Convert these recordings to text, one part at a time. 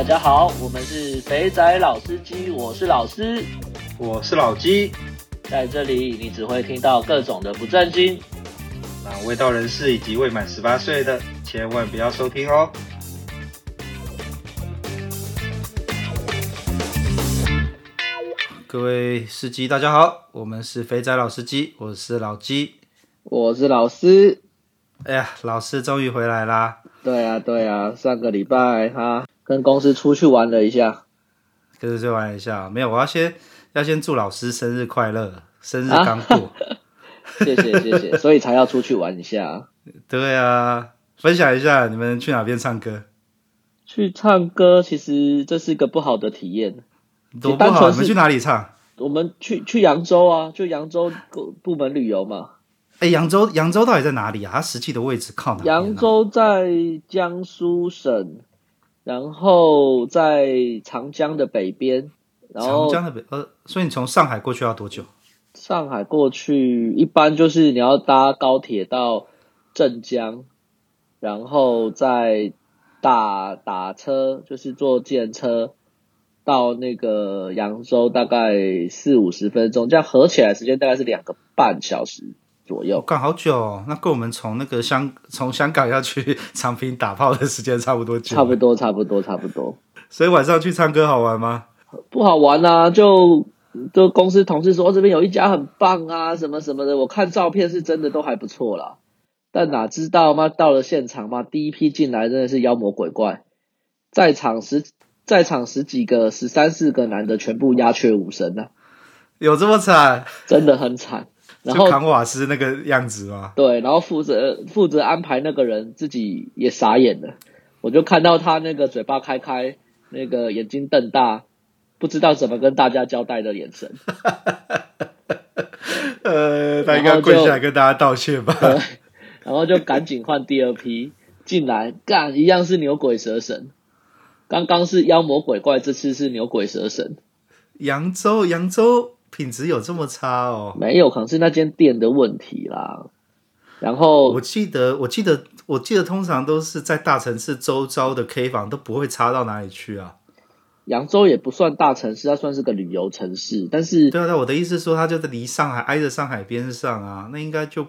大家好，我们是肥仔老司机，我是老师，我是老鸡，在这里你只会听到各种的不正经，那未到人士以及未满十八岁的千万不要收听哦。各位司机大家好，我们是肥仔老司机，我是老鸡，我是老师。哎呀，老师终于回来啦！对啊，对啊，上个礼拜他跟公司出去玩了一下，跟出去玩一下。没有，我要先要先祝老师生日快乐，生日刚过。啊、谢谢谢谢，所以才要出去玩一下。对啊，分享一下你们去哪边唱歌？去唱歌，其实这是一个不好的体验。多不好？你们去哪里唱？我们去去扬州啊，就扬州部门旅游嘛。哎，扬州，扬州到底在哪里啊？它实际的位置靠哪里？扬州在江苏省，然后在长江的北边。然后长江的北，呃，所以你从上海过去要多久？上海过去一般就是你要搭高铁到镇江，然后再打打车，就是坐计程车到那个扬州，大概四五十分钟，这样合起来时间大概是两个半小时。左右，干好久哦，那跟我们从那个香 从香港要去长平打炮的时间差不多久。差不多，差不多，差不多。所以晚上去唱歌好玩吗？不好玩啊！就就公司同事说这边有一家很棒啊，什么什么的。我看照片是真的都还不错啦，但哪知道嘛，到了现场嘛，第一批进来真的是妖魔鬼怪，在场十在场十几个十三四个男的全部鸦雀无声啊！有这么惨？真的很惨。然后扛瓦斯那个样子吗？对，然后负责负责安排那个人自己也傻眼了，我就看到他那个嘴巴开开，那个眼睛瞪大，不知道怎么跟大家交代的眼神。呃，他应该跪下来跟大家道歉吧。然后就赶紧换第二批进来干，一样是牛鬼蛇神。刚刚是妖魔鬼怪，这次是牛鬼蛇神。扬州，扬州。品质有这么差哦？没有，可能是那间店的问题啦。然后我记得，我记得，我记得，通常都是在大城市周遭的 K 房都不会差到哪里去啊。扬州也不算大城市，它算是个旅游城市。但是，对啊，我的意思是说，它就在离上海挨着上海边上啊，那应该就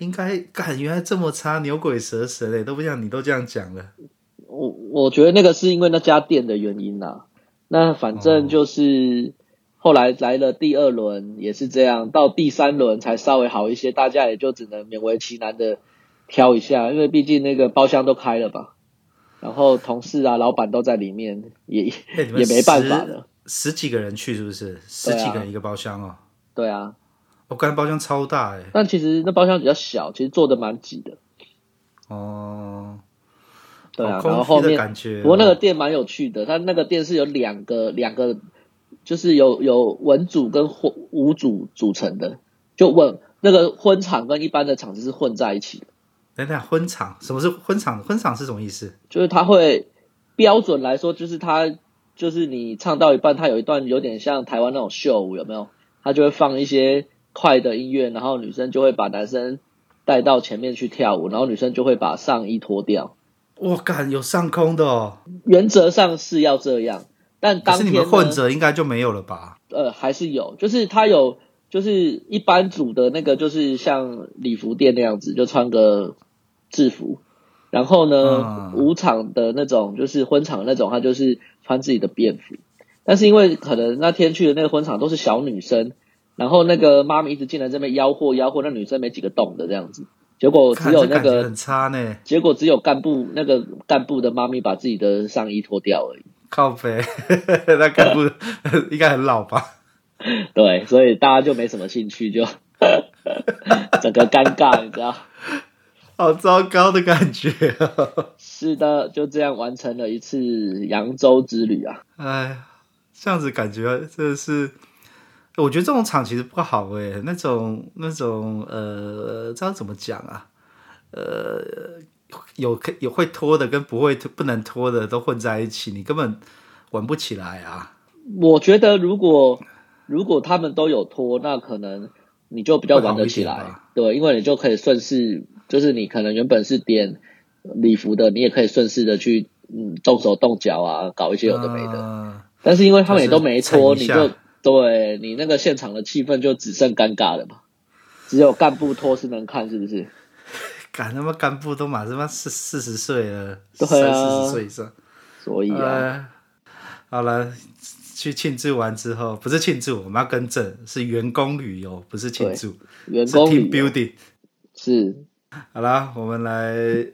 应该应该，原来这么差，牛鬼蛇神嘞，都不像你都这样讲了。我我觉得那个是因为那家店的原因啦。那反正就是。哦后来来了第二轮也是这样，到第三轮才稍微好一些，大家也就只能勉为其难的挑一下，因为毕竟那个包厢都开了吧，然后同事啊、老板都在里面，也 也没办法了。十几个人去是不是？十几个人一个包厢哦。对啊，我感觉包厢超大哎，但其实那包厢比较小，其实坐的蛮挤的。哦，对啊，然后后面感觉，不过那个店蛮有趣的，它那个店是有两个两个。就是有有文组跟婚武组组成的，就问那个婚场跟一般的场子是混在一起的。等等，婚场什么是婚场？婚场是什么意思？就是他会标准来说，就是他就是你唱到一半，他有一段有点像台湾那种秀舞，有没有？他就会放一些快的音乐，然后女生就会把男生带到前面去跳舞，然后女生就会把上衣脱掉。我靠，有上空的哦。原则上是要这样。但当天可是你们混着应该就没有了吧？呃，还是有，就是他有，就是一般组的那个，就是像礼服店那样子，就穿个制服。然后呢，舞、嗯、场的那种，就是婚场的那种，他就是穿自己的便服。但是因为可能那天去的那个婚场都是小女生，然后那个妈咪一直进来这边吆喝吆喝，那女生没几个动的这样子，结果只有那个很差呢。结果只有干部那个干部的妈咪把自己的上衣脱掉而已。靠北，那干部 应该很老吧？对，所以大家就没什么兴趣，就 整个尴尬，你知道？好糟糕的感觉。是的，就这样完成了一次扬州之旅啊！哎，这样子感觉真的是，我觉得这种场其实不好哎，那种那种呃，这样怎么讲啊？呃。有可有会脱的跟不会不能脱的都混在一起，你根本玩不起来啊！我觉得如果如果他们都有拖，那可能你就比较玩得起来，对，因为你就可以顺势，就是你可能原本是点礼服的，你也可以顺势的去嗯动手动脚啊，搞一些有的没的。呃、但是因为他们也都没脱，就、你就对你那个现场的气氛就只剩尴尬了嘛。只有干部拖是能看，是不是？干他妈干部都满他妈四四十岁了，对啊，四十岁以上。所以啊，呃、好了，去庆祝完之后，不是庆祝，我们要更正，是员工旅游，不是庆祝，员工 team building 是。好了，我们来，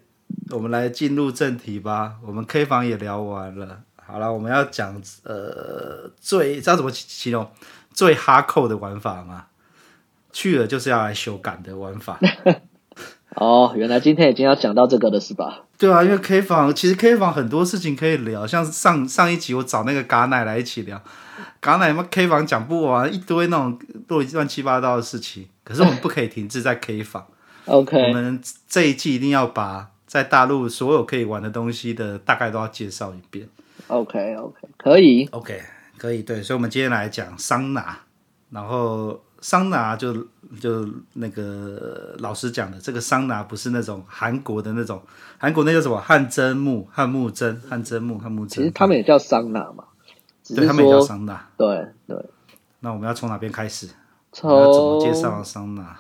我们来进入正题吧。我们 K 房也聊完了，好了，我们要讲呃最知道怎么形容最哈扣的玩法吗？去了就是要来修改的玩法。哦，原来今天已经要讲到这个了，是吧？对啊，因为 K 房其实 K 房很多事情可以聊，像上上一集我找那个嘎奶来一起聊，嘎奶嘛 K 房讲不完，一堆那种乱七八糟的事情。可是我们不可以停滞在 K 房，OK，我们这一季一定要把在大陆所有可以玩的东西的大概都要介绍一遍。OK OK，可以，OK 可以，对，所以我们今天来讲桑拿，然后。桑拿就就那个老师讲的，这个桑拿不是那种韩国的那种，韩国那叫什么汗蒸木、汗木蒸、汗蒸木、汗木蒸。其实他们也叫桑拿嘛，对，他们也叫桑拿。对对。那我们要从哪边开始？从要怎么介绍桑拿？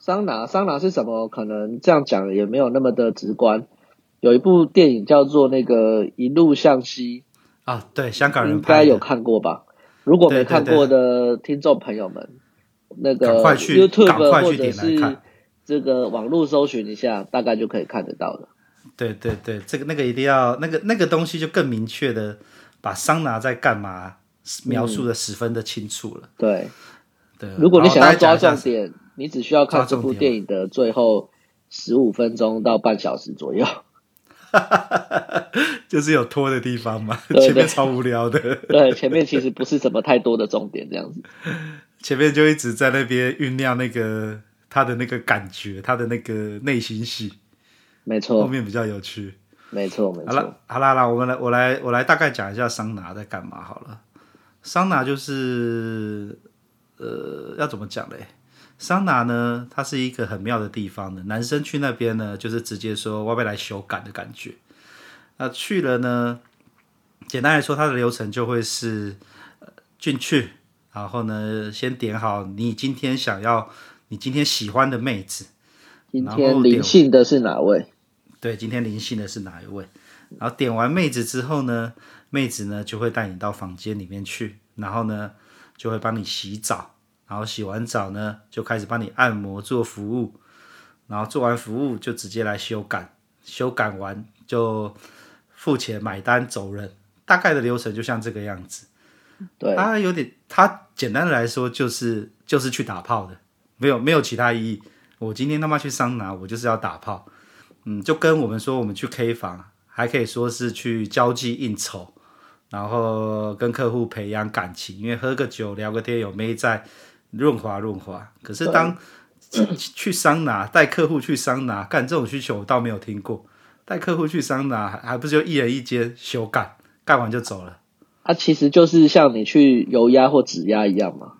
桑拿，桑拿是什么？可能这样讲也没有那么的直观。有一部电影叫做那个《一路向西》啊，对，香港人应该有看过吧？如果没看过的听众朋友们。那个 YouTube 或者是这个网络搜寻一下，大概就可以看得到了。对对对，这个那个一定要那个那个东西就更明确的把桑拿在干嘛描述的十分的清楚了。嗯、对对，如果你想要抓重点，你只需要看这部电影的最后十五分钟到半小时左右。就是有拖的地方嘛，对对前面超无聊的。对，前面其实不是什么太多的重点，这样子。前面就一直在那边酝酿那个他的那个感觉，他的那个内心戏，没错。后面比较有趣，没错没错。好了好了好了，我们来我来我来大概讲一下桑拿在干嘛好了。桑拿就是呃要怎么讲嘞？桑拿呢，它是一个很妙的地方的。男生去那边呢，就是直接说我要来修改的感觉。那去了呢，简单来说，它的流程就会是进去。然后呢，先点好你今天想要、你今天喜欢的妹子。今天灵性的是哪位？对，今天灵性的是哪一位？然后点完妹子之后呢，妹子呢就会带你到房间里面去，然后呢就会帮你洗澡，然后洗完澡呢就开始帮你按摩做服务，然后做完服务就直接来修改，修改完就付钱买单走人，大概的流程就像这个样子。对，他有点，他简单的来说就是就是去打炮的，没有没有其他意义。我今天他妈去桑拿，我就是要打炮，嗯，就跟我们说我们去 K 房，还可以说是去交际应酬，然后跟客户培养感情，因为喝个酒聊个天有妹在润滑润滑。可是当去桑拿带客户去桑拿干这种需求我倒没有听过，带客户去桑拿还还不是就一人一间修干，干完就走了。它、啊、其实就是像你去油压或指压一样嘛，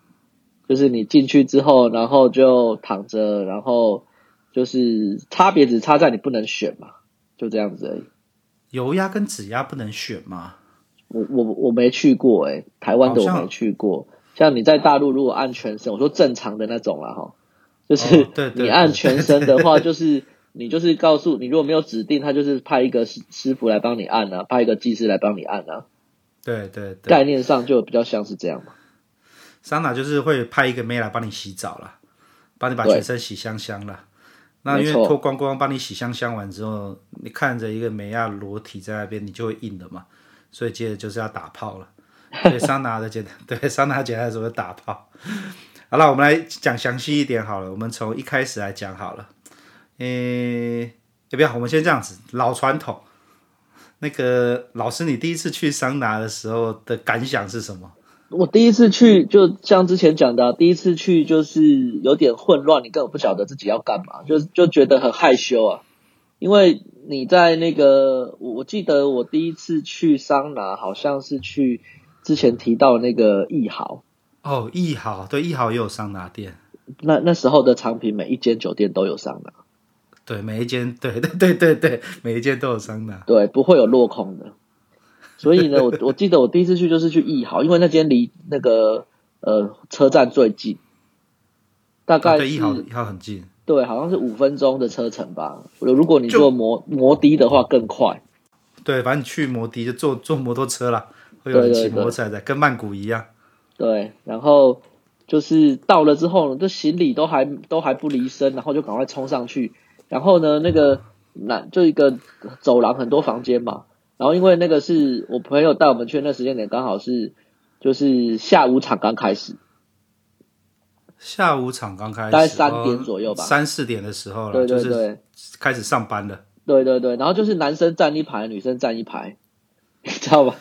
就是你进去之后，然后就躺着，然后就是差别只差在你不能选嘛，就这样子而已。油压跟指压不能选吗？我我我没去过诶、欸、台湾的我没去过。像，像你在大陆如果按全身，我说正常的那种啦哈，就是你按全身的话，就是你就是告诉你如果没有指定，他就是派一个师师傅来帮你按啊，派一个技师来帮你按啊。对对对，概念上就比较像是这样嘛。桑拿就是会派一个妹来帮你洗澡了，帮你把全身洗香香了。那因为脱光光帮你洗香香完之后，你看着一个美亚裸体在那边，你就会硬的嘛。所以接着就是要打炮了。对桑拿的简单，对桑拿简单的时候打炮。好了，我们来讲详细一点好了。我们从一开始来讲好了。诶，要不要？我们先这样子，老传统。那个老师，你第一次去桑拿的时候的感想是什么？我第一次去，就像之前讲的啊，第一次去就是有点混乱，你根本不晓得自己要干嘛，就就觉得很害羞啊。因为你在那个，我记得我第一次去桑拿，好像是去之前提到那个艺豪。哦，艺豪，对，艺豪也有桑拿店。那那时候的长平每一间酒店都有桑拿。对，每一间，对对对对对，每一间都有桑拿，对，不会有落空的。所以呢，我我记得我第一次去就是去艺豪，因为那间离那个呃车站最近，大概是艺豪艺豪很近，对，好像是五分钟的车程吧。如果你坐摩摩的的话更快。对，反正你去摩的就坐坐摩托车啦，会有人骑摩托车的，跟曼谷一样。对，然后就是到了之后，这行李都还都还不离身，然后就赶快冲上去。然后呢，那个那就一个走廊，很多房间嘛。然后因为那个是我朋友带我们去，那时间点刚好是就是下午场刚开始，下午场刚开始，大概三点左右吧，三四点的时候了，对对对，开始上班了。对对对，然后就是男生站一排，女生站一排，你知道吧？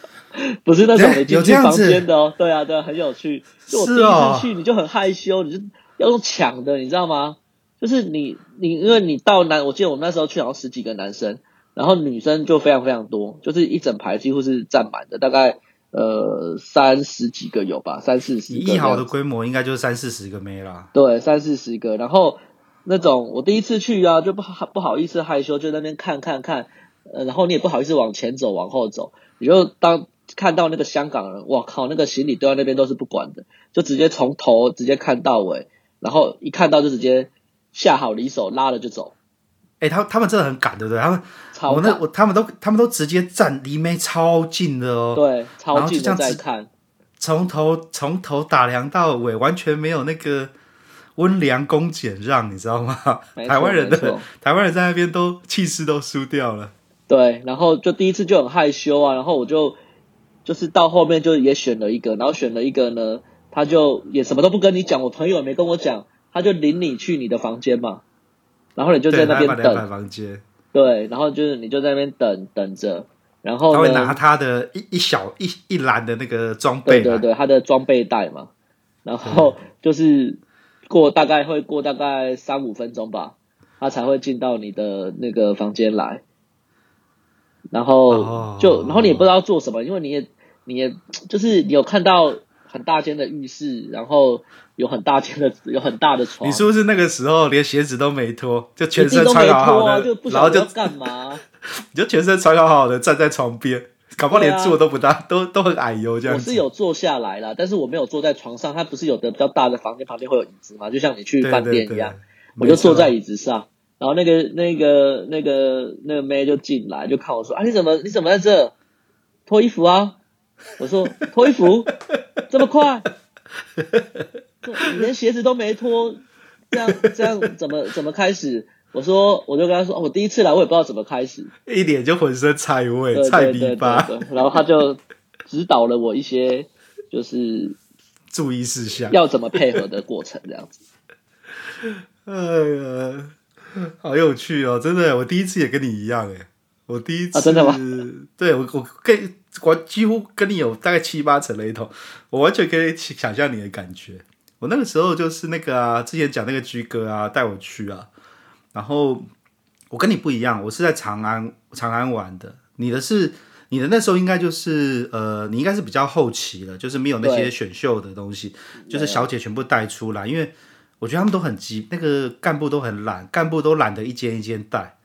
不是那种 你进去房间的哦，对啊对啊，很有趣。就我第一次去，你就很害羞，你就要用抢的，你知道吗？就是你你因为你到男，我记得我们那时候去好像十几个男生。然后女生就非常非常多，就是一整排几乎是占满的，大概呃三十几个有吧，三四十个。一好的规模应该就是三四十个妹啦。对，三四十个。然后那种我第一次去啊，就不好不好意思害羞，就在那边看看看，呃，然后你也不好意思往前走往后走，你就当看到那个香港人，哇靠，那个行李堆在那边都是不管的，就直接从头直接看到尾，然后一看到就直接下好离手拉了就走。哎，他他们真的很赶，对不对？他们，我那我他们都他们都直接站离妹超近的哦，对，超近的在看，从头从头打量到尾，完全没有那个温良恭俭让，你知道吗？台湾人的台湾人在那边都气势都输掉了。对，然后就第一次就很害羞啊，然后我就就是到后面就也选了一个，然后选了一个呢，他就也什么都不跟你讲，我朋友也没跟我讲，他就领你去你的房间嘛。然后你就在那边等，房间。对，然后就是你就在那边等等着，然后他会拿他的一一小一一篮的那个装备，对对对，他的装备袋嘛，然后就是过大概会过大概三五分钟吧，他才会进到你的那个房间来，然后就然后你也不知道做什么，因为你也你也就是你有看到。很大间的浴室，然后有很大间的有很大的床。你是不是那个时候连鞋子都没脱，就全身穿好好的，就不知道要干嘛？你就全身穿好好的站在床边，搞不好连坐都不大，啊、都都很矮油这样。我是有坐下来啦，但是我没有坐在床上。它不是有的比较大的房间旁边会有椅子吗？就像你去饭店一样，对对对，我就坐在椅子上，然后那个那个那个那个妹就进来，就看我说：“啊，你怎么你怎么在这脱衣服啊？”我说：“脱衣服。”这么快？你连鞋子都没脱，这样这样怎么怎么开始？我说，我就跟他说，我第一次来，我也不知道怎么开始，一脸就浑身菜味，菜逼吧。然后他就指导了我一些，就是注意事项，要怎么配合的过程，这样子。哎呀，好有趣哦！真的，我第一次也跟你一样，哎，我第一次，啊、真的吗？对，我我跟。我几乎跟你有大概七八成雷同，我完全可以想象你的感觉。我那个时候就是那个啊，之前讲那个居哥啊，带我去啊。然后我跟你不一样，我是在长安长安玩的。你的是你的那时候应该就是呃，你应该是比较后期了，就是没有那些选秀的东西，就是小姐全部带出来。因为我觉得他们都很急，那个干部都很懒，干部都懒得一间一间带，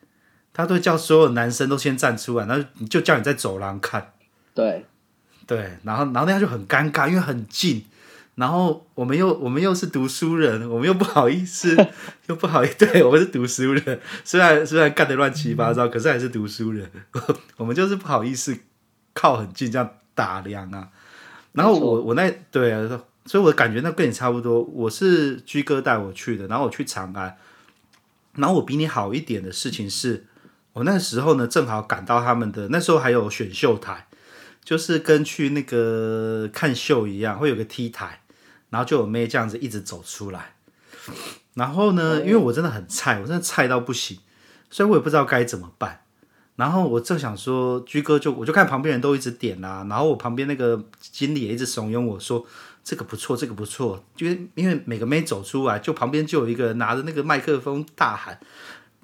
他都叫所有男生都先站出来，然后就叫你在走廊看。对，对，然后然后那样就很尴尬，因为很近，然后我们又我们又是读书人，我们又不好意思，又不好意思，对，我们是读书人，虽然虽然干的乱七八糟，嗯、可是还是读书人，我们就是不好意思靠很近这样打量啊。然后我我那对啊，所以我感觉那跟你差不多，我是居哥带我去的，然后我去长安，然后我比你好一点的事情是，我那时候呢正好赶到他们的那时候还有选秀台。就是跟去那个看秀一样，会有个 T 台，然后就有妹这样子一直走出来。然后呢，因为我真的很菜，我真的菜到不行，所以我也不知道该怎么办。然后我正想说，居哥就我就看旁边人都一直点啊，然后我旁边那个经理也一直怂恿我说这个不错，这个不错。因为因为每个妹走出来，就旁边就有一个人拿着那个麦克风大喊。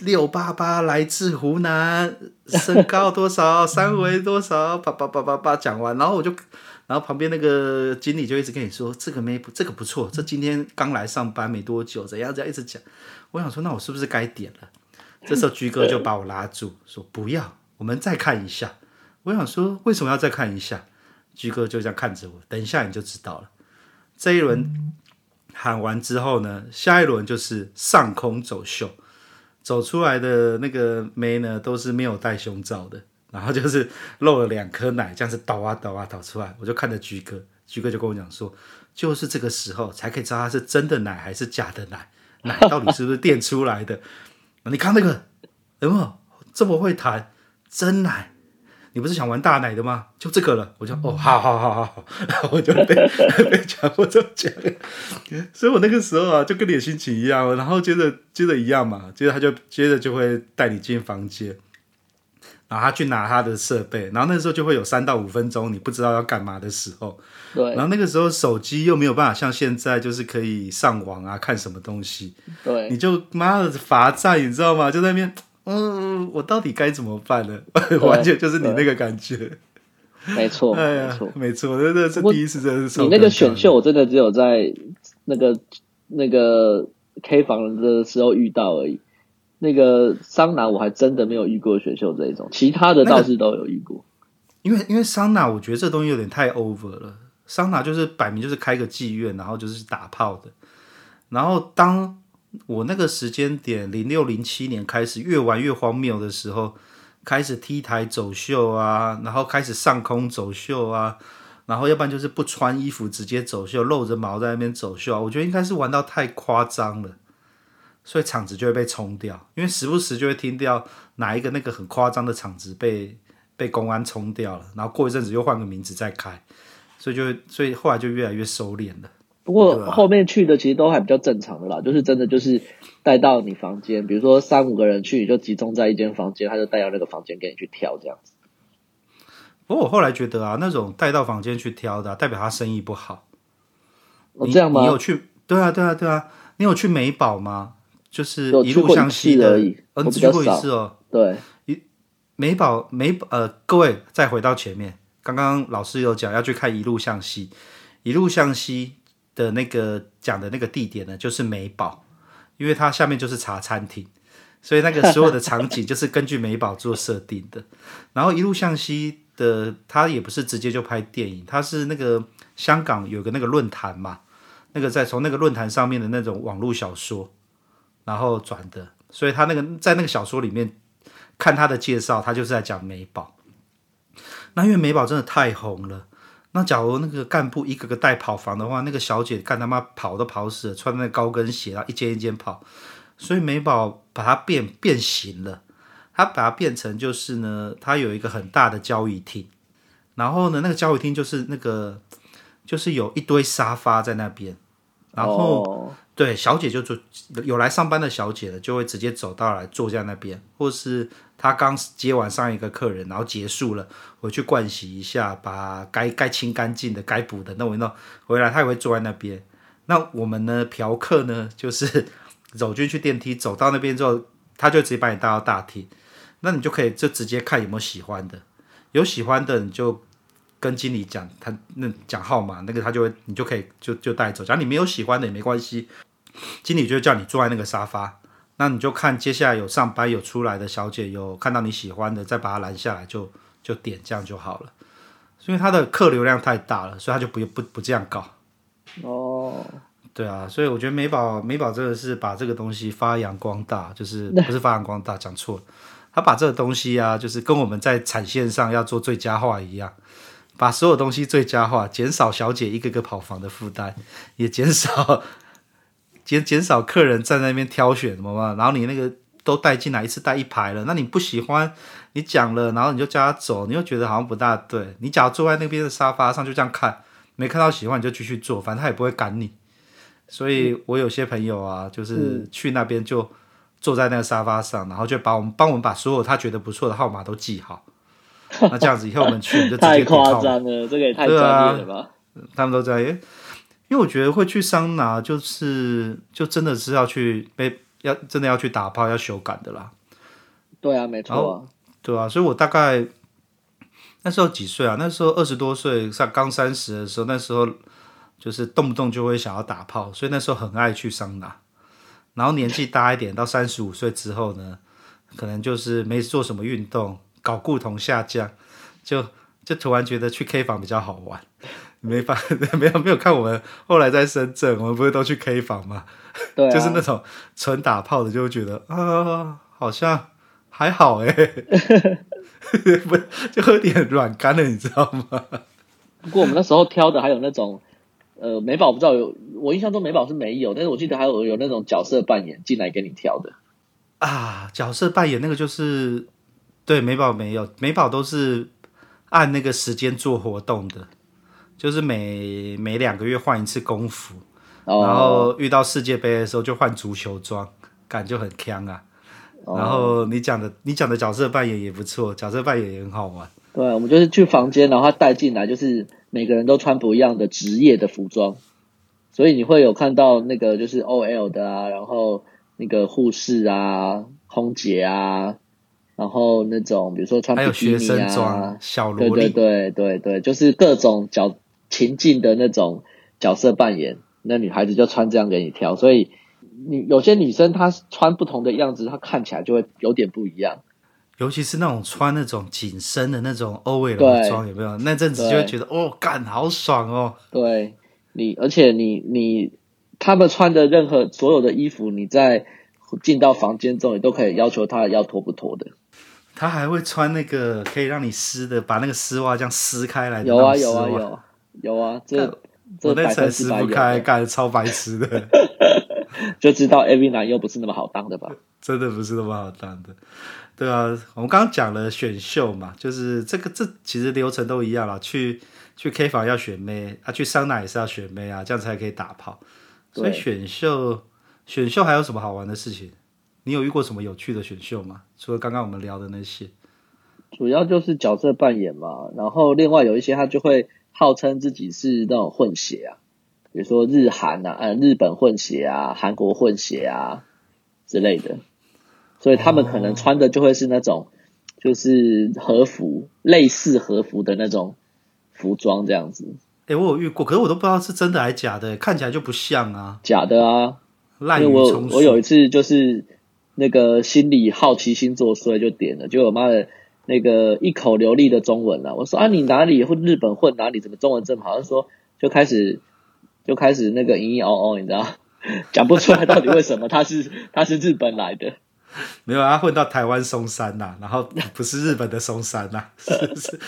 六八八来自湖南，身高多少，三围多少，叭叭叭叭叭讲完，然后我就，然后旁边那个经理就一直跟你说，这个没，这个不错，这今天刚来上班没多久，怎样怎样一直讲，我想说，那我是不是该点了？这时候居哥就把我拉住，说不要，我们再看一下。我想说，为什么要再看一下？居哥就这样看着我，等一下你就知道了。这一轮喊完之后呢，下一轮就是上空走秀，走出来的那个妹呢，都是没有戴胸罩的，然后就是露了两颗奶，这样子倒啊倒啊倒出来。我就看着居哥，居哥就跟我讲说，就是这个时候才可以知道它是真的奶还是假的奶，奶到底是不是垫出来的。你看那个有没有这么会弹真奶？你不是想玩大奶的吗？就这个了，我就哦，好好好好好，然后 我就被 被强迫这么讲，所以我那个时候啊，就跟你的心情一样，然后接着接着一样嘛，接着他就接着就会带你进房间，然后他去拿他的设备，然后那时候就会有三到五分钟你不知道要干嘛的时候，对，然后那个时候手机又没有办法像现在就是可以上网啊，看什么东西，对，你就妈的罚站，你知道吗？就在那边。嗯，我到底该怎么办呢？完全就是你那个感觉，没错，哎，没错，没错，真的是第一次，真的是你那个选秀，我真的只有在那个那个 K 房的时候遇到而已。那个桑拿我还真的没有遇过选秀这一种，其他的倒是都有遇过。那个、因为因为桑拿，我觉得这东西有点太 over 了。桑拿就是摆明就是开个妓院，然后就是打炮的，然后当。我那个时间点，零六零七年开始越玩越荒谬的时候，开始 T 台走秀啊，然后开始上空走秀啊，然后要不然就是不穿衣服直接走秀，露着毛在那边走秀啊。我觉得应该是玩到太夸张了，所以场子就会被冲掉，因为时不时就会听到哪一个那个很夸张的场子被被公安冲掉了，然后过一阵子又换个名字再开，所以就所以后来就越来越收敛了。不过后面去的其实都还比较正常的啦，就是真的就是带到你房间，比如说三五个人去，你就集中在一间房间，他就带到那个房间给你去挑这样子。不过我后来觉得啊，那种带到房间去挑的，代表他生意不好。哦，这样吗？你有去？对啊，对啊，对啊。你有去美宝吗？就是一路向西的，嗯，只去过一次哦。对，一美宝美宝呃，各位再回到前面，刚刚老师有讲要去看一路向西，一路向西。的那个讲的那个地点呢，就是美宝，因为它下面就是茶餐厅，所以那个所有的场景就是根据美宝做设定的。然后一路向西的，它也不是直接就拍电影，它是那个香港有个那个论坛嘛，那个在从那个论坛上面的那种网络小说，然后转的，所以他那个在那个小说里面看他的介绍，他就是在讲美宝。那因为美宝真的太红了。那假如那个干部一个个带跑房的话，那个小姐干他妈跑都跑死了，穿那高跟鞋啊，一间一间跑，所以美宝把它变变形了，它把它变成就是呢，它有一个很大的交易厅，然后呢，那个交易厅就是那个就是有一堆沙发在那边，然后。Oh. 对，小姐就坐，有来上班的小姐呢，就会直接走到来坐在那边，或是他刚接完上一个客人，然后结束了，回去盥洗一下，把该该清干净的、该补的弄一弄，回来他也会坐在那边。那我们呢，嫖客呢，就是走进去电梯，走到那边之后，他就直接把你带到大厅，那你就可以就直接看有没有喜欢的，有喜欢的你就。跟经理讲，他那讲号码，那个他就会，你就可以就就带走。假如你没有喜欢的也没关系，经理就叫你坐在那个沙发，那你就看接下来有上班有出来的小姐有看到你喜欢的，再把它拦下来就就点这样就好了。因为他的客流量太大了，所以他就不不不这样搞。哦，对啊，所以我觉得美宝美宝真的是把这个东西发扬光大，就是 不是发扬光大，讲错了，他把这个东西啊，就是跟我们在产线上要做最佳化一样。把所有东西最佳化，减少小姐一个个跑房的负担，也减少减减少客人在那边挑选什么嘛。然后你那个都带进来一次带一排了，那你不喜欢，你讲了，然后你就叫他走，你又觉得好像不大对。你假如坐在那边的沙发上就这样看，没看到喜欢你就继续坐，反正他也不会赶你。所以我有些朋友啊，就是去那边就坐在那个沙发上，然后就把我们帮我们把所有他觉得不错的号码都记好。那这样子以后我们去就直接太夸张了，这个也太专业了吧？啊、他们都在，因为我觉得会去桑拿，就是就真的是要去被要真的要去打炮要修改的啦。对啊，没错啊，对啊，所以我大概那时候几岁啊？那时候二十多岁，上刚三十的时候，那时候就是动不动就会想要打炮，所以那时候很爱去桑拿。然后年纪大一点，到三十五岁之后呢，可能就是没做什么运动，睾固酮下降，就就突然觉得去 K 房比较好玩。没法 没有没有看我们后来在深圳，我们不是都去 K 房吗？对、啊，就是那种纯打炮的，就会觉得啊，好像还好哎，不 就有点软干了，你知道吗？不过我们那时候挑的还有那种。呃，美宝不知道有，我印象中美宝是没有，但是我记得还有有那种角色扮演进来给你挑的啊，角色扮演那个就是对美宝没有，美宝都是按那个时间做活动的，就是每每两个月换一次工服，哦，然后遇到世界杯的时候就换足球装，感觉很强啊。哦，然后你讲的你讲的角色扮演也不错，角色扮演也很好玩。对，我们就是去房间，然后他带进来就是。每个人都穿不一样的职业的服装，所以你会有看到那个就是 OL 的啊，然后那个护士啊、空姐啊，然后那种比如说穿比基尼啊，还有学生装、小萝莉，对对对对对，就是各种角情境的那种角色扮演，那女孩子就穿这样给你挑，所以你有些女生她穿不同的样子，她看起来就会有点不一样。尤其是那种穿那种紧身的那种欧美的装，有没有？那阵子就会觉得哦，干好爽哦。对你，而且你你他们穿的任何所有的衣服，你在进到房间之后，你都可以要求他要脱不脱的。他还会穿那个可以让你撕的，把那个丝袜这样撕开来的。有啊有啊有有啊，这这那层撕不开，干超白痴的。就知道 AV 男又不是那么好当的吧？真的不是那么好当的。对啊，我们刚刚讲了选秀嘛，就是这个这其实流程都一样啦。去去 K 房要选妹啊，去桑拿也是要选妹啊，这样才可以打炮。所以选秀选秀还有什么好玩的事情？你有遇过什么有趣的选秀吗？除了刚刚我们聊的那些，主要就是角色扮演嘛。然后另外有一些他就会号称自己是那种混血啊，比如说日韩啊，呃，日本混血啊，韩国混血啊之类的。所以他们可能穿的就会是那种，就是和服，类似和服的那种服装这样子。哎、欸，我有遇过，可是我都不知道是真的还是假的，看起来就不像啊。假的啊！因为我我有一次就是那个心理好奇心作祟，就点了，就我妈的那个一口流利的中文啊，我说啊，你哪里混日本混哪里？怎么中文这么好？他说就开始就开始那个嘤嘤哦哦，你知道，讲不出来到底为什么他是他是日本来的。没有啊，混到台湾松山呐、啊，然后不是日本的松山呐、啊，是是。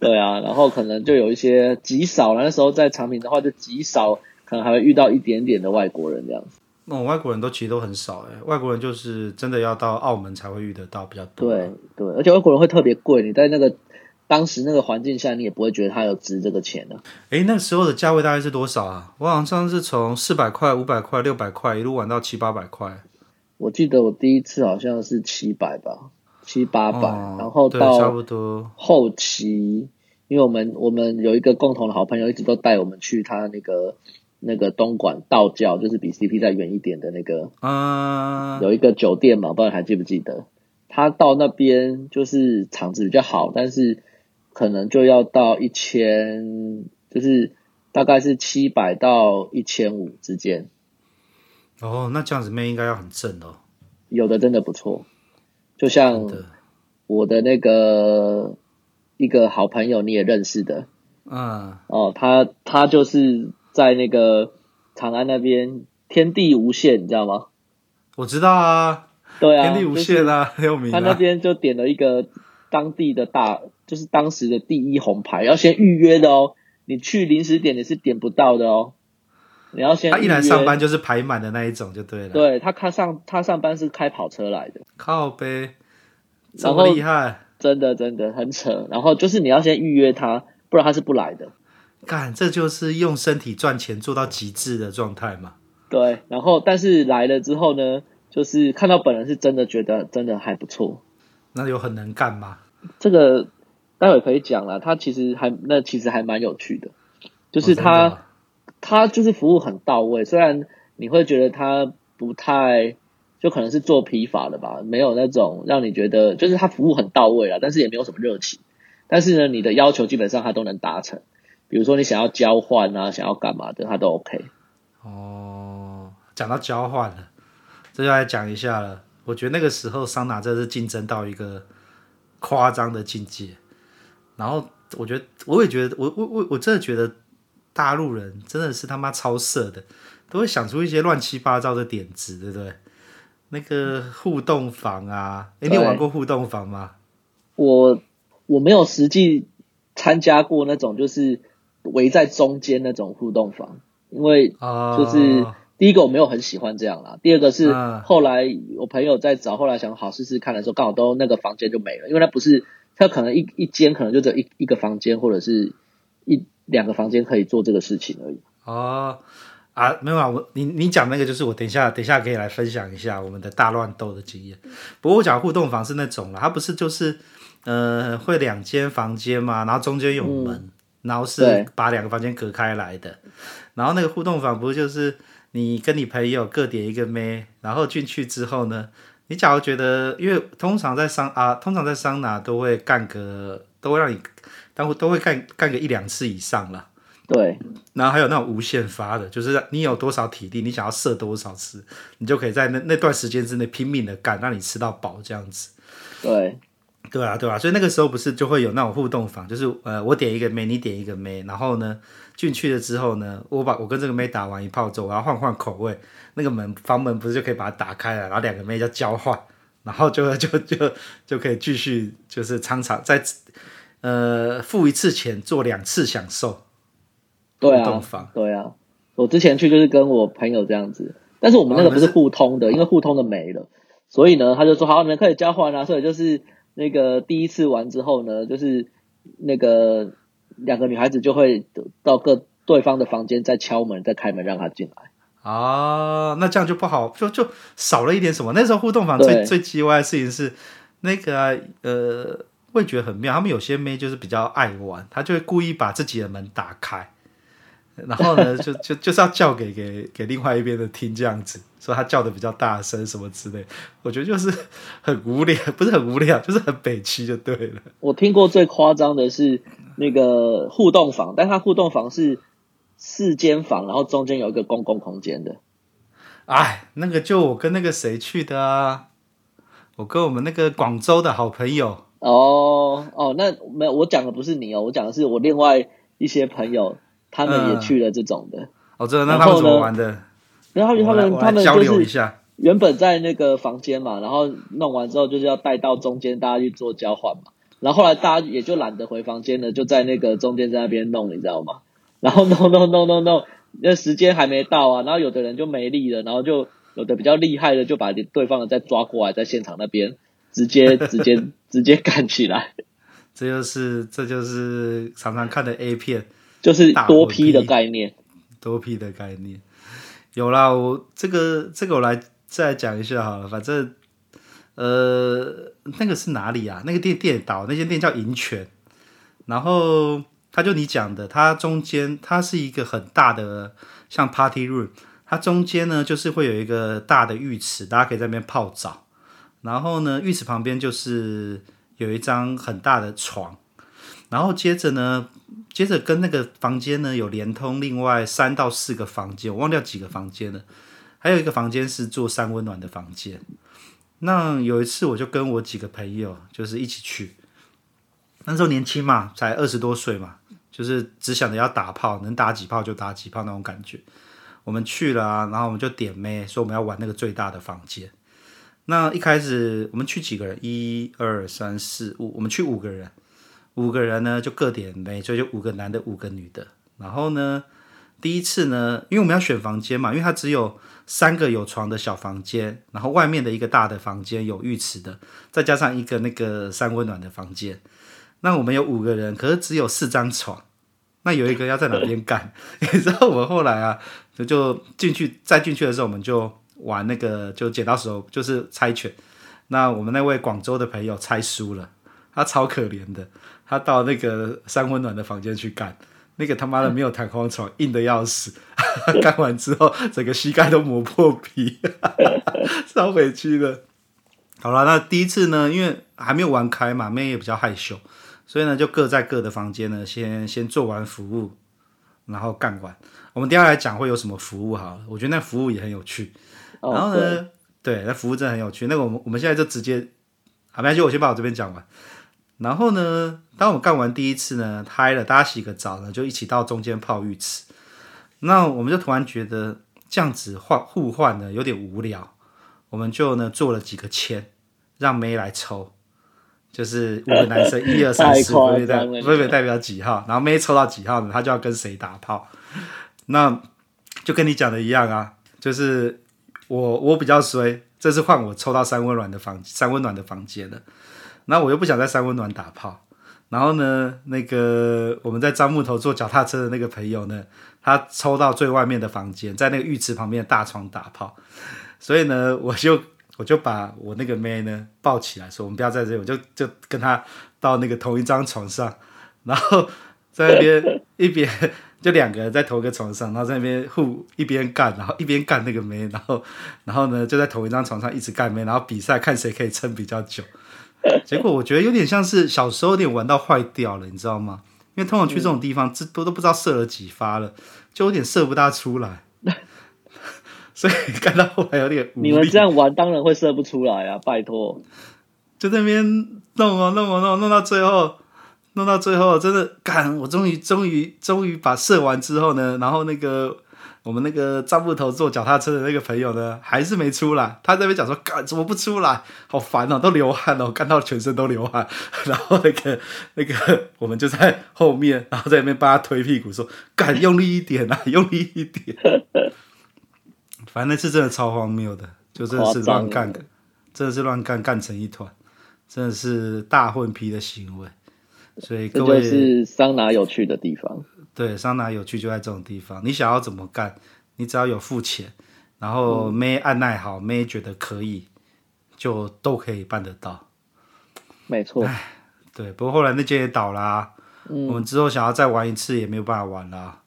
对啊，然后可能就有一些极少，那时候在长平的话就极少，可能还会遇到一点点的外国人这样子。哦、外国人都其实都很少哎，外国人就是真的要到澳门才会遇得到比较多。对对，而且外国人会特别贵，你在那个当时那个环境下，你也不会觉得他有值这个钱的。哎，那时候的价位大概是多少啊？我好像是从四百块、五百块、六百块一路玩到七八百块。我记得我第一次好像是七百吧，七八百，哦，然后到差不多后期，因为我们我们有一个共同的好朋友，一直都带我们去他那个那个东莞道教，就是比 CP 再远一点的那个，啊，有一个酒店嘛，不知道你还记不记得？他到那边就是场子比较好，但是可能就要到一千，就是大概是七百到一千五之间。哦，那这样子妹应该要很正哦。有的真的不错，就像我的那个一个好朋友，你也认识的，嗯，哦，他他就是在那个长安那边天地无限，你知道吗？我知道啊，对啊，天地无限啊，很有名。他那边就点了一个当地的大，就是当时的第一红牌，要先预约的哦，你去临时点你是点不到的哦。你要先，他一来上班就是排满的那一种就对了。对，他开上他上班是开跑车来的，靠呗，这么厉害，真的真的很扯。然后就是你要先预约他，不然他是不来的。干，这就是用身体赚钱做到极致的状态嘛。对，然后但是来了之后呢，就是看到本人是真的觉得真的还不错。那有很能干吗？这个待会可以讲了，他其实还那其实还蛮有趣的，就是他。哦他就是服务很到位，虽然你会觉得他不太，就可能是做批发的吧，没有那种让你觉得就是他服务很到位了，但是也没有什么热情。但是呢，你的要求基本上他都能达成，比如说你想要交换啊，想要干嘛的，他都 OK。哦，讲到交换了，这就来讲一下了。我觉得那个时候桑拿真的是竞争到一个夸张的境界。然后我觉得，我也觉得，我我我我真的觉得大陆人真的是他妈超色的，都会想出一些乱七八糟的点子，对不对？那个互动房啊，哎，你有玩过互动房吗？我我没有实际参加过那种，就是围在中间那种互动房，因为就是第一个我没有很喜欢这样啦，第二个是后来我朋友在找，后来想好试试看的时候，刚好都那个房间就没了，因为它不是它可能一一间可能就只有一一个房间或者是一两个房间可以做这个事情而已。哦。啊，没有啊，我你你讲那个就是我等一下等一下可以来分享一下我们的大乱斗的经验。不过我讲互动房是那种啦，它不是就是呃会两间房间嘛，然后中间有门，嗯、然后是把两个房间隔开来的。然后那个互动房不是就是你跟你朋友各点一个妹，然后进去之后呢，你假如觉得，因为通常在桑啊，通常在桑拿都会干个，都会让你，但会都会干干个一两次以上了。对，然后还有那种无限发的，就是你有多少体力，你想要射多少次，你就可以在那那段时间之内拼命的干，让你吃到饱这样子。对，对啊，对啊，所以那个时候不是就会有那种互动房，就是呃，我点一个妹，你点一个妹，然后呢进去了之后呢，我把我跟这个妹打完一炮之后，我要换换口味，那个门房门不是就可以把它打开了，然后两个妹就交换，然后就 就就就可以继续就是常常在呃付一次钱做两次享受。对啊，对啊，我之前去就是跟我朋友这样子，但是我们那个不是互通的，哦、因为互通的没了，所以呢，他就说好，你们可以交换啊。所以就是那个第一次玩之后呢，就是那个两个女孩子就会到各对方的房间再敲门，再开门让他进来。啊，那这样就不好，就就少了一点什么。那时候互动房最最奇怪的事情是那个、啊、呃，会觉得很妙。他们有些妹就是比较爱玩，她就会故意把自己的门打开。然后呢，就就就是要叫给给给另外一边的听这样子，说他叫的比较大声什么之类，我觉得就是很无聊，不是很无聊，就是很北区就对了。我听过最夸张的是那个互动房，但他互动房是四间房，然后中间有一个公共空间的。哎，那个就我跟那个谁去的啊，我跟我们那个广州的好朋友。哦哦，那没有，我讲的不是你哦，我讲的是我另外一些朋友。他们也去了这种的，哦、嗯，这那他们怎么玩的？然后他们他们就是原本在那个房间嘛，然后弄完之后就是要带到中间，大家去做交换嘛。然后后来大家也就懒得回房间了，就在那个中间在那边弄，你知道吗？然后弄弄弄弄弄，那时间还没到啊。然后有的人就没力了，然后就有的比较厉害的就把对方的再抓过来，在现场那边直接 直接直接干起来。这就是这就是常常看的 A 片。就是多批的概念，多批的概念有啦。我这个这个我来再讲一下好了。反正呃，那个是哪里啊？那个店店岛那间店叫银泉。然后它就你讲的，它中间它是一个很大的像 party room，它中间呢就是会有一个大的浴池，大家可以在那边泡澡。然后呢，浴池旁边就是有一张很大的床。然后接着呢，接着跟那个房间呢有连通，另外三到四个房间，我忘掉几个房间了。还有一个房间是做三温暖的房间。那有一次我就跟我几个朋友就是一起去，那时候年轻嘛，才二十多岁嘛，就是只想着要打炮，能打几炮就打几炮那种感觉。我们去了啊，然后我们就点妹，说我们要玩那个最大的房间。那一开始我们去几个人？一二三四五，我们去五个人。五个人呢，就各点妹，所以就五个男的，五个女的。然后呢，第一次呢，因为我们要选房间嘛，因为它只有三个有床的小房间，然后外面的一个大的房间有浴池的，再加上一个那个三温暖的房间。那我们有五个人，可是只有四张床。那有一个要在哪边干？你知道我们后来啊，就就进去，再进去的时候，我们就玩那个，就剪刀石头，就是猜拳。那我们那位广州的朋友猜输了，他超可怜的。他到那个三温暖的房间去干，那个他妈的没有弹簧床，硬的要死。干完之后，整个膝盖都磨破皮，超委屈的。好了，那第一次呢，因为还没有玩开嘛，妹也比较害羞，所以呢，就各在各的房间呢，先先做完服务，然后干完。我们接下来讲会有什么服务好了，我觉得那服务也很有趣。然后呢，对，那服务真的很有趣。那个我们我们现在就直接，好，没关系，我先把我这边讲完。然后呢，当我们干完第一次呢，嗨了，大家洗个澡呢，就一起到中间泡浴池。那我们就突然觉得这样子换互换呢有点无聊，我们就呢做了几个签，让妹来抽，就是五个男生一二三四，分别代分别代表几号，然后妹抽到几号呢，他就要跟谁打炮。那就跟你讲的一样啊，就是我我比较衰，这次换我抽到三温暖的房三温暖的房间了。那我又不想在三温暖打炮，然后呢，那个我们在樟木头坐脚踏车的那个朋友呢，他抽到最外面的房间，在那个浴池旁边的大床打炮，所以呢，我就我就把我那个妹呢抱起来说，我们不要在这里，我就就跟他到那个同一张床上，然后在那边 一边就两个人在同一个床上，然后在那边互一边干，然后一边干那个妹，然后然后呢就在同一张床上一直干妹，然后比赛看谁可以撑比较久。结果我觉得有点像是小时候有点玩到坏掉了，你知道吗？因为通常去这种地方，这都都不知道射了几发了，就有点射不大出来。所以看到后来有点。你们这样玩当然会射不出来啊！拜托，就在那边弄啊弄啊弄，弄到最后，弄到最后真的干！我终于终于终于把射完之后呢，然后那个。我们那个樟木头坐脚踏车的那个朋友呢，还是没出来。他在那边讲说：“干怎么不出来？好烦哦，都流汗了，干到全身都流汗。”然后那个那个我们就在后面，然后在那边帮他推屁股说：“干 用力一点啊，用力一点。”反正那次真的超荒谬的，就真的是乱干的，真的是乱干干成一团，真的是大混批的行为。所以各位，是桑拿有趣的地方。对，桑拿有趣就在这种地方。你想要怎么干，你只要有付钱，然后妹按耐好，妹觉得可以，就都可以办得到。没错。哎，对，不过后来那间也倒啦。嗯。我们之后想要再玩一次也没有办法玩啦。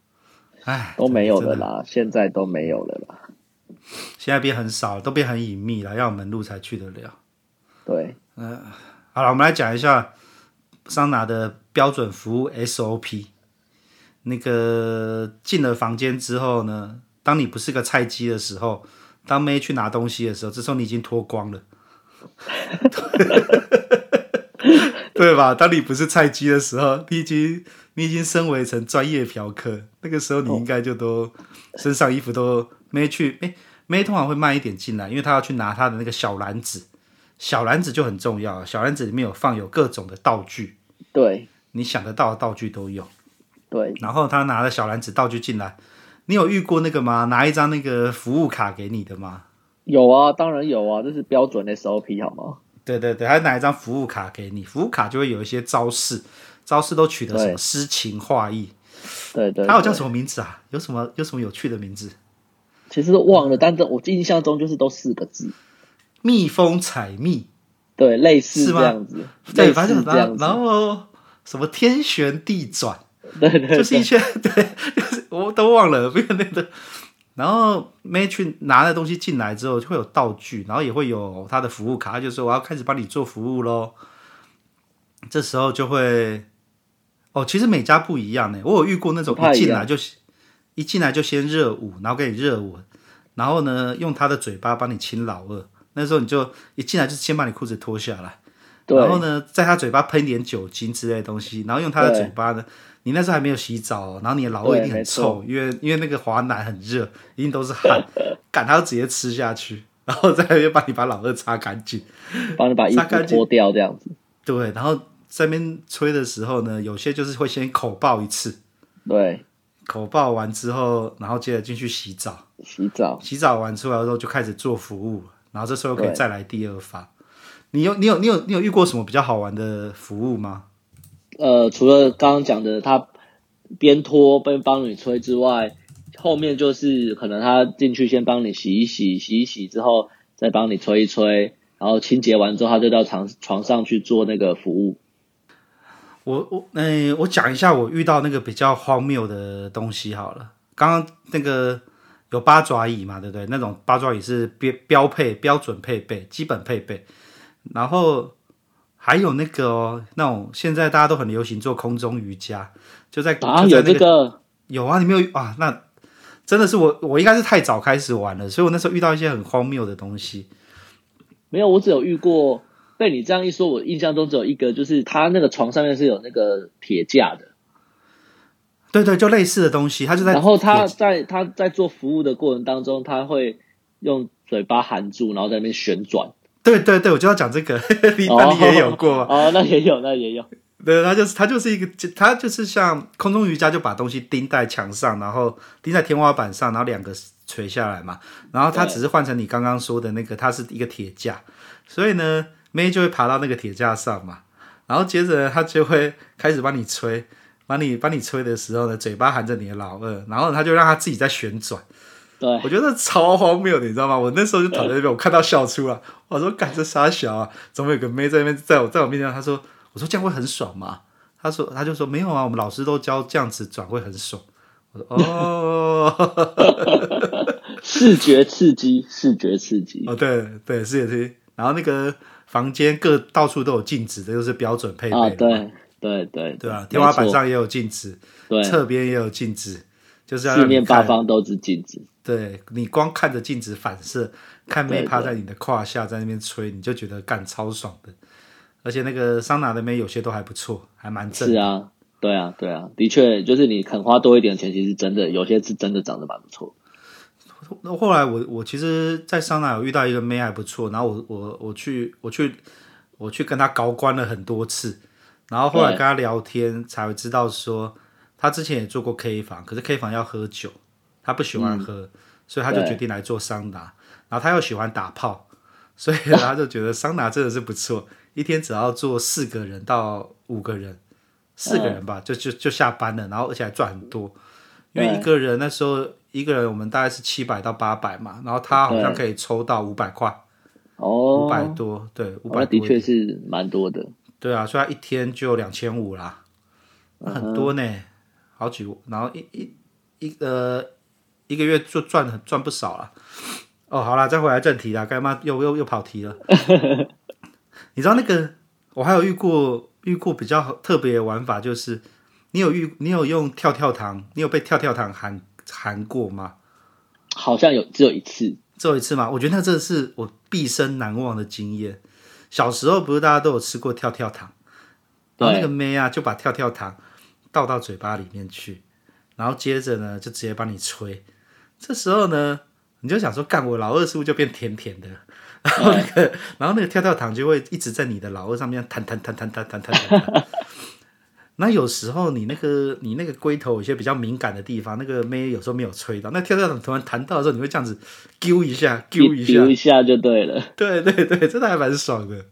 哎，都没有了啦，现在都没有了啦。现在变很少，都变很隐秘了，要有门路才去得了。对。嗯、呃，好了，我们来讲一下桑拿的标准服务 SOP。那个进了房间之后呢，当你不是个菜鸡的时候，当妹去拿东西的时候，这时候你已经脱光了，对吧？当你不是菜鸡的时候，你已经你已经升为成专业嫖客，那个时候你应该就都身上衣服都妹去，哎，妹通常会慢一点进来，因为她要去拿她的那个小篮子，小篮子就很重要，小篮子里面有放有各种的道具，对，你想得到的道具都有。对，然后他拿了小篮子道具进来，你有遇过那个吗？拿一张那个服务卡给你的吗？有啊，当然有啊，这是标准的 SOP 好吗？对对对，他拿一张服务卡给你，服务卡就会有一些招式，招式都取得什么诗情画意。对对，对，他有叫什么名字啊？有什么有什么有趣的名字？其实都忘了，但是我印象中就是都四个字：蜜蜂采蜜。对，类似这样子。对，反正然后什么天旋地转。对，对，对，就是一圈，对，就是我都忘了，没有那个。然后妹去拿那东西进来之后，就会有道具，然后也会有他的服务卡，他就说我要开始帮你做服务喽。这时候就会，哦，其实每家不一样呢。我有遇过那种一进来就一进来就先热舞，然后给你热吻，然后呢用他的嘴巴帮你亲老二。那时候你就一进来就先把你裤子脱下来，然后呢在他嘴巴喷点酒精之类的东西，然后用他的嘴巴呢。你那时候还没有洗澡，哦然后你的老二一定很臭，因为因为那个滑奶很热，一定都是汗，赶他直接吃下去，然后在那边帮你把老二擦干净，帮你把衣服脱掉这样子。对，然后在那边吹的时候呢，有些就是会先口爆一次，对，口爆完之后，然后接着进去洗澡，洗澡，洗澡完出来之后就开始做服务，然后这时候可以再来第二发。你有你有你有你有遇过什么比较好玩的服务吗？呃，除了刚刚讲的他边拖边帮你吹之外，后面就是可能他进去先帮你洗一洗，洗一洗之后再帮你吹一吹，然后清洁完之后，他就到床床上去做那个服务。我我嗯、我讲一下我遇到那个比较荒谬的东西好了。刚刚那个有八爪椅嘛，对不对？那种八爪椅是标标配标准配备，基本配备，然后。还有那个哦，那种现在大家都很流行做空中瑜伽，就在啊，有这个有啊，你没有啊？那真的是我，我应该是太早开始玩了，所以我那时候遇到一些很荒谬的东西。没有，我只有遇过。被你这样一说，我印象中只有一个，就是他那个床上面是有那个铁架的。对对，就类似的东西，他就在。然后他在他在做服务的过程当中，他会用嘴巴含住，然后在那边旋转。对对对，我就要讲这个，你那你也有过吗？哦，那也有，那也有。对，他就是他就是一个，他就是像空中瑜伽，就把东西钉在墙上，然后钉在天花板上，然后两个垂下来嘛。然后他只是换成你刚刚说的那个，它是一个铁架，所以呢。妹就会爬到那个铁架上嘛，然后接着他就会开始帮你吹，帮你帮你吹的时候呢，嘴巴含着你的老二，然后他就让他自己在旋转。对，我觉得超荒谬的，你知道吗？我那时候就躺在那边，我看到笑出来，我说：“干这傻小啊，怎么有个妹在那边，在我在我面前？”他说：“我说这样会很爽吗？”他说：“他就说没有啊，我们老师都教这样子转会很爽。”我说：“哦，视觉刺激，视觉刺激。”哦，对对，视觉刺激，然后那个。房间各到处都有镜子，这就是标准配备。啊，对对对对啊！天花板上也有镜子，对，侧边也有镜子，就是要四面八方都是镜子。对，你光看着镜子反射，看妹趴在你的胯下，在那边吹，你就觉得干超爽的。而且那个桑拿的妹有些都还不错，还蛮正。是啊，对啊，对啊，的确，就是你肯花多一点钱，其实真的有些是真的长得蛮不错。那后来我我其实，在桑拿有遇到一个妹还不错，然后我我我去我去我去跟她高关了很多次，然后后来跟她聊天才会知道说，她之前也做过 K 房，可是 K 房要喝酒，她不喜欢喝，嗯、所以他就决定来做桑拿，然后他又喜欢打炮，所以他就觉得桑拿真的是不错，一天只要做四个人到五个人，四个人吧，就就就下班了，然后而且还赚很多，因为一个人那时候。一个人我们大概是七百到八百嘛，然后他好像可以抽到五百块，哦，五百多，对，五百多，的确是蛮多的。对啊，所以他一天就两千五啦，很多呢，好几，然后一一一呃一个月就赚赚不少了。哦，好啦，再回来正题啦，干嘛又又又跑题了？你知道那个我还有遇过遇过比较特别的玩法，就是你有遇你有用跳跳糖，你有被跳跳糖喊喊过吗？好像有，只有一次，只有一次吗？我觉得那真的是我毕生难忘的经验。小时候不是大家都有吃过跳跳糖，然后那个妹啊就把跳跳糖倒到嘴巴里面去，然后接着呢就直接帮你吹。这时候呢你就想说，干我老二是不是就变甜甜的？然后那个，然后那个跳跳糖就会一直在你的老二上面弹弹弹弹弹弹弹弹。那有时候你那个你那个龟头有些比较敏感的地方，那个妹有时候没有吹到，那跳跳糖突然弹到的时候，你会这样子揪一下，揪一下，揪一下就对了。对对对，真的还蛮爽的。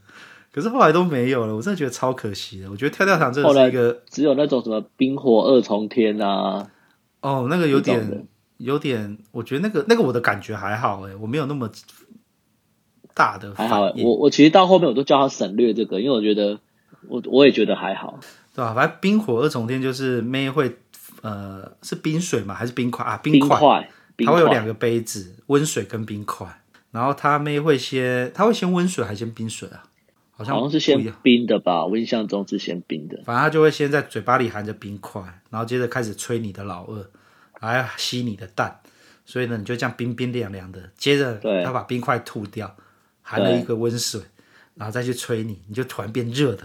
可是后来都没有了，我真的觉得超可惜的。我觉得跳跳糖真的是一个只有那种什么冰火二重天啊。哦，那个有点有点，我觉得那个那个我的感觉还好哎，我没有那么大的反应。还好，我我其实到后面我都叫他省略这个，因为我觉得我我也觉得还好。对吧？反正冰火二重天就是妹会，呃，是冰水嘛？还是冰块啊？冰块，它会有两个杯子，温水跟冰块。然后他妹会先，他会先温水还是先冰水啊？好像好像是先冰的吧？我印象中是先冰的。反正他就会先在嘴巴里含着冰块，然后接着开始吹你的老二，来吸你的蛋。所以呢，你就这样冰冰凉凉的。接着他把冰块吐掉，含了一个温水，然后再去吹你，你就突然变热的。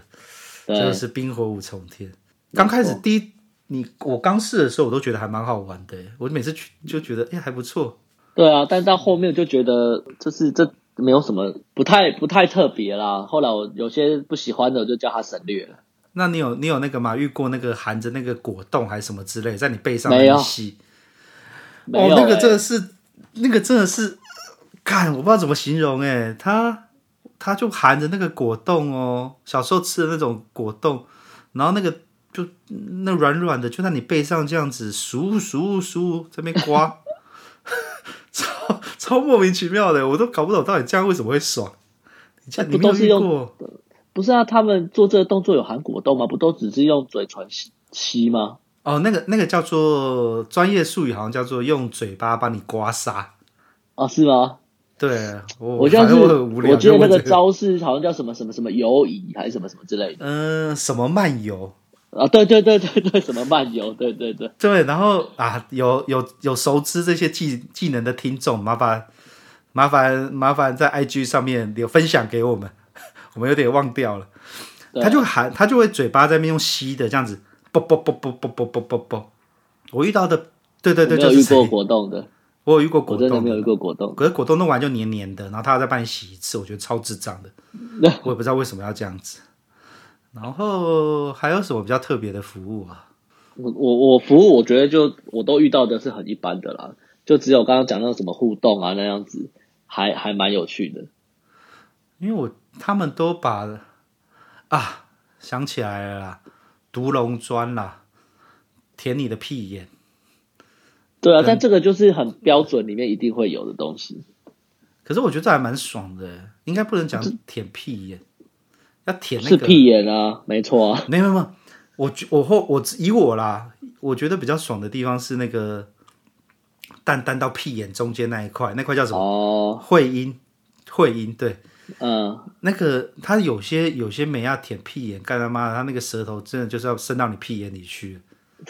就是冰火五重天。刚开始第一，你我刚试的时候，我都觉得还蛮好玩的。我每次去就觉得，哎，还不错。对啊，但到后面就觉得，就是这没有什么不太不太特别啦。后来我有些不喜欢的，我就叫他省略了。那你有你有那个吗？遇过那个含着那个果冻还是什么之类，在你背上没有吸？哦，那个真的是，那个真的是，看我不知道怎么形容哎，他。它就含着那个果冻哦，小时候吃的那种果冻，然后那个就那软软的，就在你背上这样子，数数数这边刮，超超莫名其妙的，我都搞不懂到底这样为什么会爽。你这样你没有遇过？不是啊，他们做这个动作有含果冻吗？不都只是用嘴唇吸吸吗？哦，那个那个叫做专业术语，好像叫做用嘴巴帮你刮痧。哦，是吗？对，我我就是我，我记得那个招式好像叫什么什么什么游移还是什么什么之类的。嗯、呃，什么漫游啊？对对对对对，什么漫游？对对对对。然后啊，有有有熟知这些技技能的听众，麻烦麻烦麻烦在 IG 上面有分享给我们，我们有点忘掉了。他就喊，他就会嘴巴在那边用吸的这样子，啵啵啵啵啵啵啵啵啵。我遇到的，对对对，就是遇过果冻的，我有遇过果冻，真的没有遇过果冻。可是果冻弄完就黏黏的，然后他要再帮你洗一次，我觉得超智障的。我也不知道为什么要这样子。然后还有什么比较特别的服务啊？我我我服务，我觉得就我都遇到的是很一般的啦，就只有刚刚讲到什么互动啊那样子，还还蛮有趣的。因为我他们都把。啊，想起来了啦，毒龙砖啦，舔你的屁眼。对啊，但这个就是很标准，里面一定会有的东西。可是我觉得这还蛮爽的，应该不能讲舔屁眼，要舔那个是屁眼啊，没错啊。没有没有，我我后我以我啦，我觉得比较爽的地方是那个蛋蛋到屁眼中间那一块，那块叫什么？哦，会阴，会阴，对。嗯，那个他有些有些美要舔屁眼，干他妈的，他那个舌头真的就是要伸到你屁眼里去。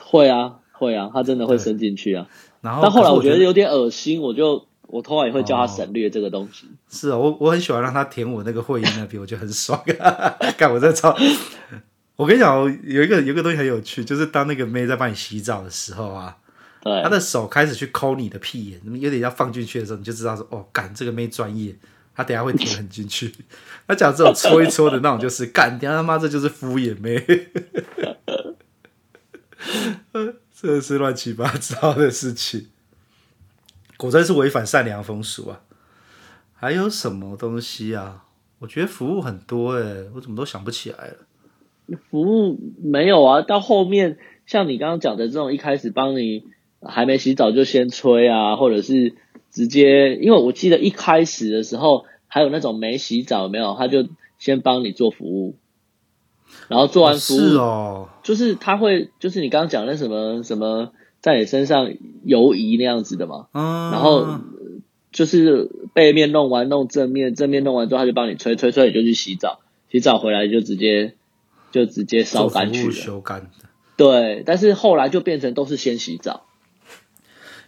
会啊，会啊，他真的会伸进去啊。然后，但后来我觉得有点恶心，我就我通常也会叫他省略这个东西。哦、是啊，我我很喜欢让他舔我那个会阴那边，我觉得很爽。干我在操！我跟你讲，有一个有一个东西很有趣，就是当那个妹在帮你洗澡的时候啊，对，他的手开始去抠你的屁眼，有点要放进去的时候，你就知道说，哦，干这个妹专业。他等下会舔很进去，他讲这种搓一搓的那种就是干，等下他妈这就是敷衍呗，这是乱七八糟的事情，果真是违反善良风俗啊！还有什么东西啊？我觉得服务很多诶，我怎么都想不起来了。服务没有啊，到后面像你刚刚讲的这种，一开始帮你还没洗澡就先吹啊，或者是。直接，因为我记得一开始的时候还有那种没洗澡没有，他就先帮你做服务，然后做完服务，是哦，就是他会，就是你刚刚讲那什么什么在你身上游移那样子的嘛，嗯，然后就是背面弄完弄正面，正面弄完之后他就帮你吹吹吹，你就去洗澡，洗澡回来就直接就直接烧干去了，修干的，对，但是后来就变成都是先洗澡。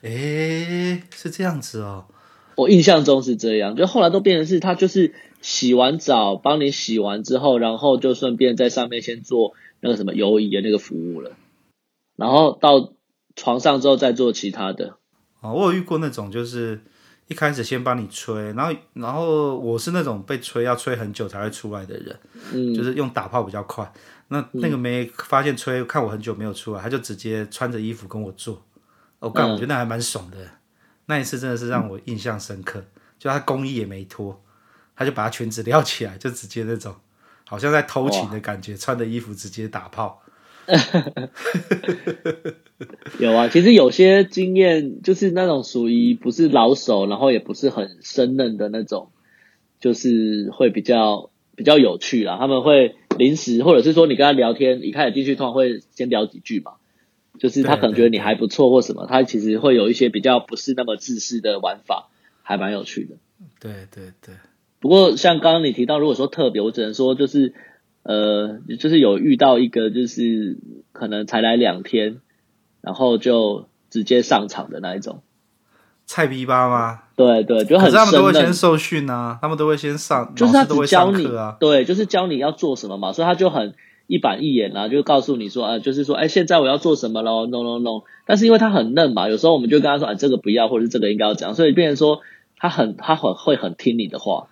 诶，是这样子哦，我印象中是这样，就后来都变成是他就是洗完澡帮你洗完之后，然后就顺便在上面先做那个什么游移的那个服务了，然后到床上之后再做其他的。哦，我有遇过那种就是一开始先帮你吹，然后然后我是那种被吹要吹很久才会出来的人，嗯，就是用打炮比较快。那那个没发现吹看我很久没有出来，他就直接穿着衣服跟我做。我、哦、干，我觉得那还蛮爽的。嗯、那一次真的是让我印象深刻，嗯、就他工衣也没脱，他就把他裙子撩起来，就直接那种好像在偷情的感觉，穿的衣服直接打炮。有啊，其实有些经验就是那种属于不是老手，然后也不是很生嫩的那种，就是会比较比较有趣啦。他们会临时，或者是说你跟他聊天，一开始进去通常会先聊几句嘛。就是他可能觉得你还不错或什么，他其实会有一些比较不是那么自私的玩法，还蛮有趣的。对对对。不过像刚刚你提到，如果说特别，我只能说就是呃，就是有遇到一个就是可能才来两天，然后就直接上场的那一种。菜逼吧吗？对对，就很。他们都会先受训啊，他们都会先上，就是他只教你啊，对，就是教你要做什么嘛，所以他就很。一板一眼啊，就告诉你说啊，就是说，哎，现在我要做什么喽 no no no。但是因为他很嫩嘛，有时候我们就跟他说，哎，这个不要，或者是这个应该要讲，所以变成说他很他很会很听你的话，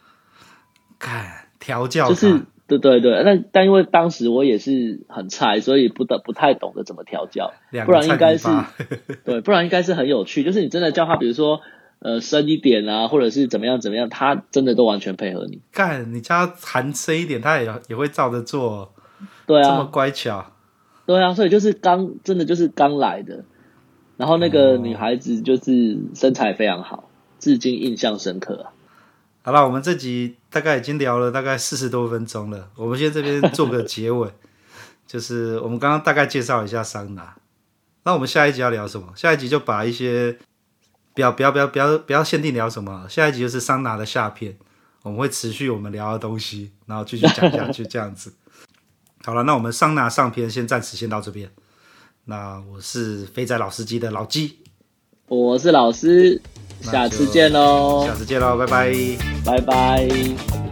看调教，就是对对对。但但因为当时我也是很菜，所以不得不太懂得怎么调教，不然应该是 对，不然应该是很有趣。就是你真的叫他，比如说呃深一点啊，或者是怎么样怎么样，他真的都完全配合你。干，你叫他含深一点，他也也会照着做。对啊，这么乖巧，对啊，所以就是刚真的就是刚来的，然后那个女孩子就是身材非常好，至今印象深刻啊。好了，我们这集大概已经聊了大概四十多分钟了，我们先这边做个结尾，就是我们刚刚大概介绍一下桑拿，那我们下一集要聊什么？下一集就把一些不要不要不要不要不要限定聊什么，下一集就是桑拿的下片，我们会持续我们聊的东西，然后继续讲下去这样子。好了，那我们桑拿上篇先暂时先到这边。那我是飞仔老司机的老鸡，我是老师，下次见喽，下次见喽，拜拜，拜拜。